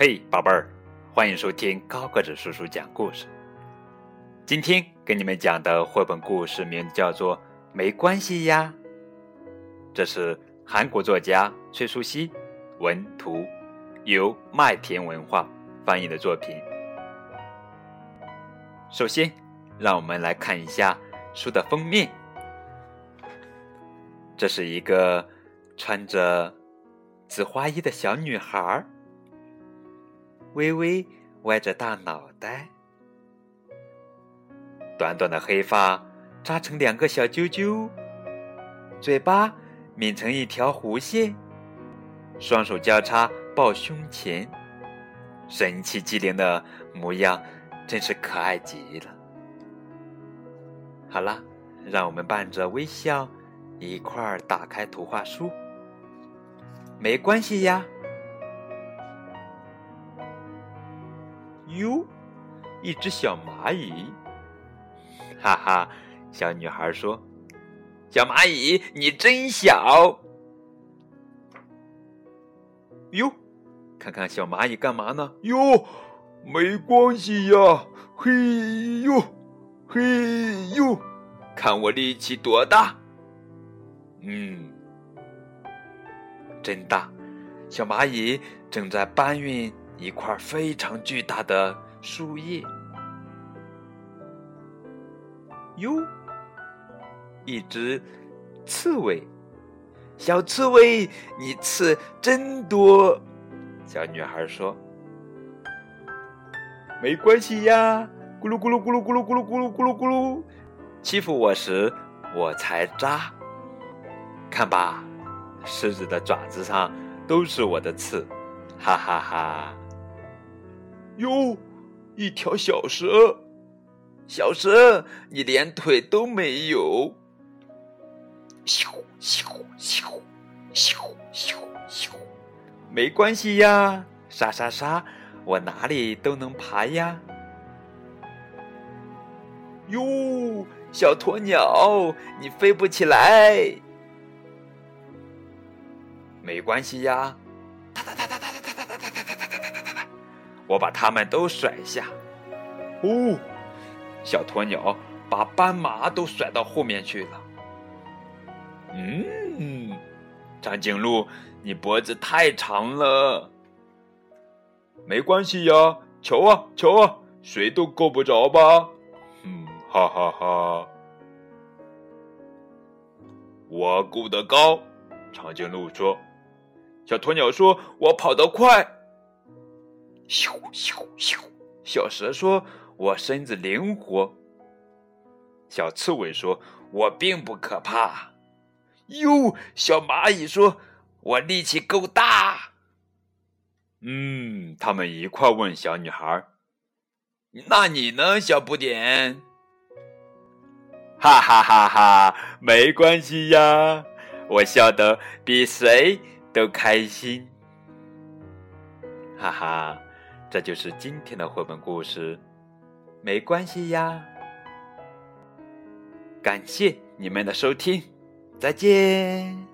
嘿，宝贝儿，欢迎收听高个子叔叔讲故事。今天给你们讲的绘本故事名字叫做《没关系呀》，这是韩国作家崔淑熙文图，由麦田文化翻译的作品。首先，让我们来看一下书的封面。这是一个穿着紫花衣的小女孩儿。微微歪着大脑袋，短短的黑发扎成两个小揪揪，嘴巴抿成一条弧线，双手交叉抱胸前，神气机灵的模样真是可爱极了。好了，让我们伴着微笑一块儿打开图画书。没关系呀。哟，一只小蚂蚁，哈哈！小女孩说：“小蚂蚁，你真小。”哟，看看小蚂蚁干嘛呢？哟，没关系呀！嘿呦，嘿呦，看我力气多大！嗯，真大！小蚂蚁正在搬运。一块非常巨大的树叶，哟，一只刺猬，小刺猬，你刺真多。小女孩说：“没关系呀，咕噜咕噜咕噜咕噜咕噜咕噜咕噜咕噜，欺负我时我才扎。看吧，狮子的爪子上都是我的刺，哈哈哈。”哟，一条小蛇，小蛇，你连腿都没有。咻咻咻咻咻咻，没关系呀，沙沙沙，我哪里都能爬呀。哟，小鸵鸟，你飞不起来。没关系呀。我把它们都甩下，哦，小鸵鸟把斑马都甩到后面去了。嗯，长颈鹿，你脖子太长了。没关系呀，瞧啊瞧啊，谁都够不着吧？嗯，哈哈哈。我够得高，长颈鹿说。小鸵鸟说：“我跑得快。”咻咻咻！小蛇说：“我身子灵活。”小刺猬说：“我并不可怕。”哟，小蚂蚁说：“我力气够大。”嗯，他们一块问小女孩：“那你呢，小不点？”哈哈哈哈！没关系呀，我笑得比谁都开心。哈哈。这就是今天的绘本故事，没关系呀。感谢你们的收听，再见。